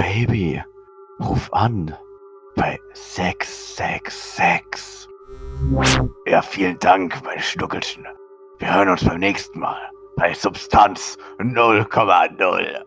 Baby, ruf an bei 666. Ja, vielen Dank, mein Schnuckelchen. Wir hören uns beim nächsten Mal bei Substanz 0,0.